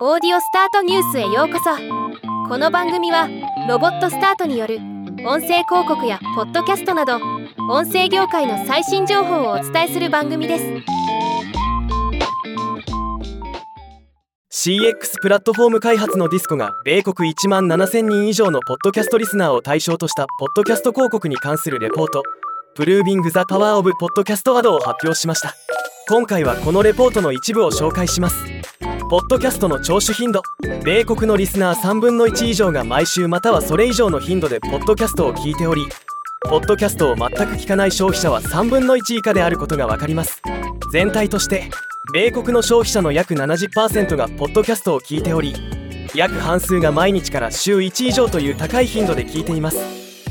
オーディオスタートニュースへようこそ。この番組はロボットスタートによる音声広告やポッドキャストなど音声業界の最新情報をお伝えする番組です。CX プラットフォーム開発のディスコが米国1万7000人以上のポッドキャストリスナーを対象としたポッドキャスト広告に関するレポート「プルービング・ザ・パワー・オブ・ポッドキャスト・アド」を発表しました。今回はこのレポートの一部を紹介します。ポッドキャストの聴取頻度。米国のリスナー3分の1以上が毎週またはそれ以上の頻度でポッドキャストを聞いておりポッドキャストを全く聞かない消費者は3分の1以下であることが分かります。全体として米国の消費者の約70%がポッドキャストを聞いており約半数が毎日から週1以上という高い頻度で聞いています。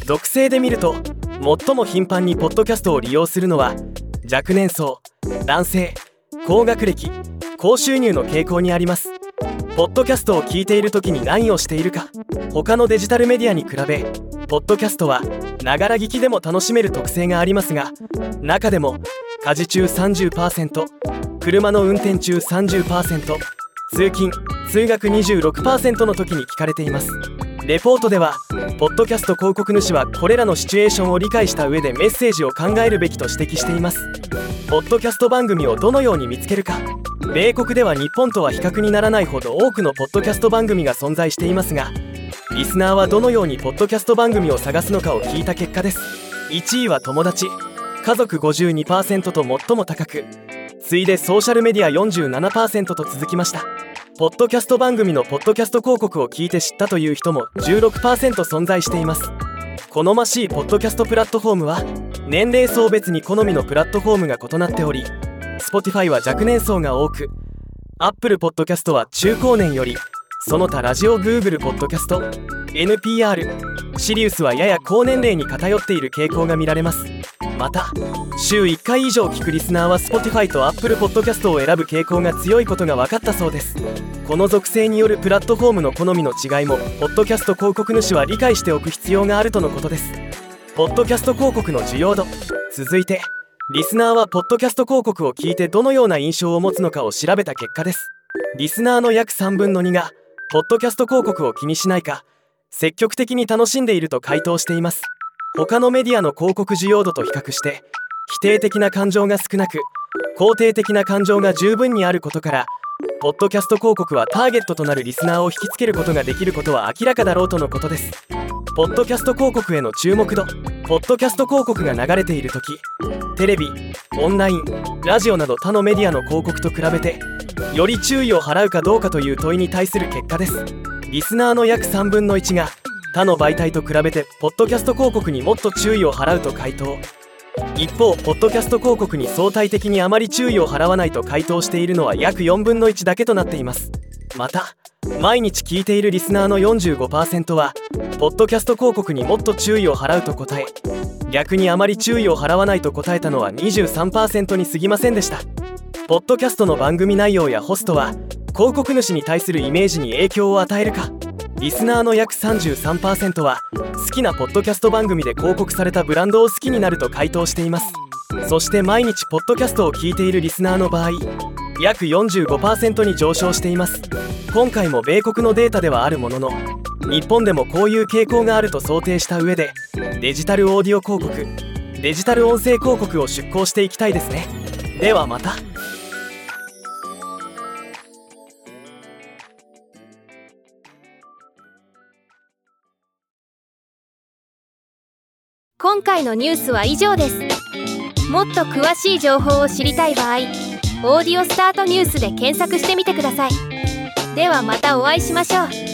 属性で見ると最も頻繁にポッドキャストを利用するのは若年層男性高学歴高収入の傾向にあります。ポッドキャストを聞いている時に何をしているか。他のデジタルメディアに比べポッドキャストはながら聞きでも楽しめる特性がありますが中でも家事中30%車の運転中30%通勤通学26%の時に聞かれています。レポートではポッドキャスト広告主はこれらのシチュエーションを理解した上でメッセージを考えるべきと指摘しています。ポッドキャスト番組をどのように見つけるか。米国では日本とは比較にならないほど多くのポッドキャスト番組が存在していますがリスナーはどのようにポッドキャスト番組を探すのかを聞いた結果です。1位は友達家族52%と最も高く次いでソーシャルメディア47%と続きました。ポッドキャスト番組のポッドキャスト広告を聞いて知ったという人も16%存在しています。好ましいポッドキャストプラットフォームは年齢層別に好みのプラットフォームが異なっており Spotify は若年層が多く Apple Podcast は中高年よりその他ラジオ Google ポッドキャスト NPR シリウスはやや高年齢に偏っている傾向が見られます。また週1回以上聞くリスナーは Spotify と Apple Podcast を選ぶ傾向が強いことが分かったそうです。この属性によるプラットフォームの好みの違いもポッドキャスト広告主は理解しておく必要があるとのことです。ポッドキャスト広告の需要度続いてリスナーはポッドキャスト広告を聞いてどのような印象を持つのかを調べた結果です。リスナーの約3分の2がポッドキャスト広告を気にしないか積極的に楽しんでいると回答しています。他のメディアの広告需要度と比較して否定的な感情が少なく肯定的な感情が十分にあることからポッドキャスト広告はターゲットとなるリスナーを引きつけることができることは明らかだろうとのことです。ポッドキャスト広告への注目度ポッドキャスト広告が流れている時テレビオンラインラジオなど他のメディアの広告と比べてより注意を払うかどうかという問いに対する結果です。リスナーの約3分の1が他の媒体と比べてポッドキャスト広告にもっと注意を払うと回答。一方ポッドキャスト広告に相対的にあまり注意を払わないと回答しているのは約4分の1だけとなっています。また毎日聞いているリスナーの45%はポッドキャスト広告にもっと注意を払うと答え逆にあまり注意を払わないと答えたのは23%に過ぎませんでした。ポッドキャストの番組内容やホストは広告主に対するイメージに影響を与えるか。リスナーの約33%は好きなポッドキャスト番組で広告されたブランドを好きになると回答しています。そして毎日ポッドキャストを聞いているリスナーの場合約45%に上昇しています。今回も米国のデータではあるものの日本でもこういう傾向があると想定した上でデジタルオーディオ広告デジタル音声広告を出稿していきたいですね。ではまた。今回のニュースは以上です。もっと詳しい情報を知りたい場合「オーディオスタートニュース」で検索してみてください。ではまたお会いしましょう。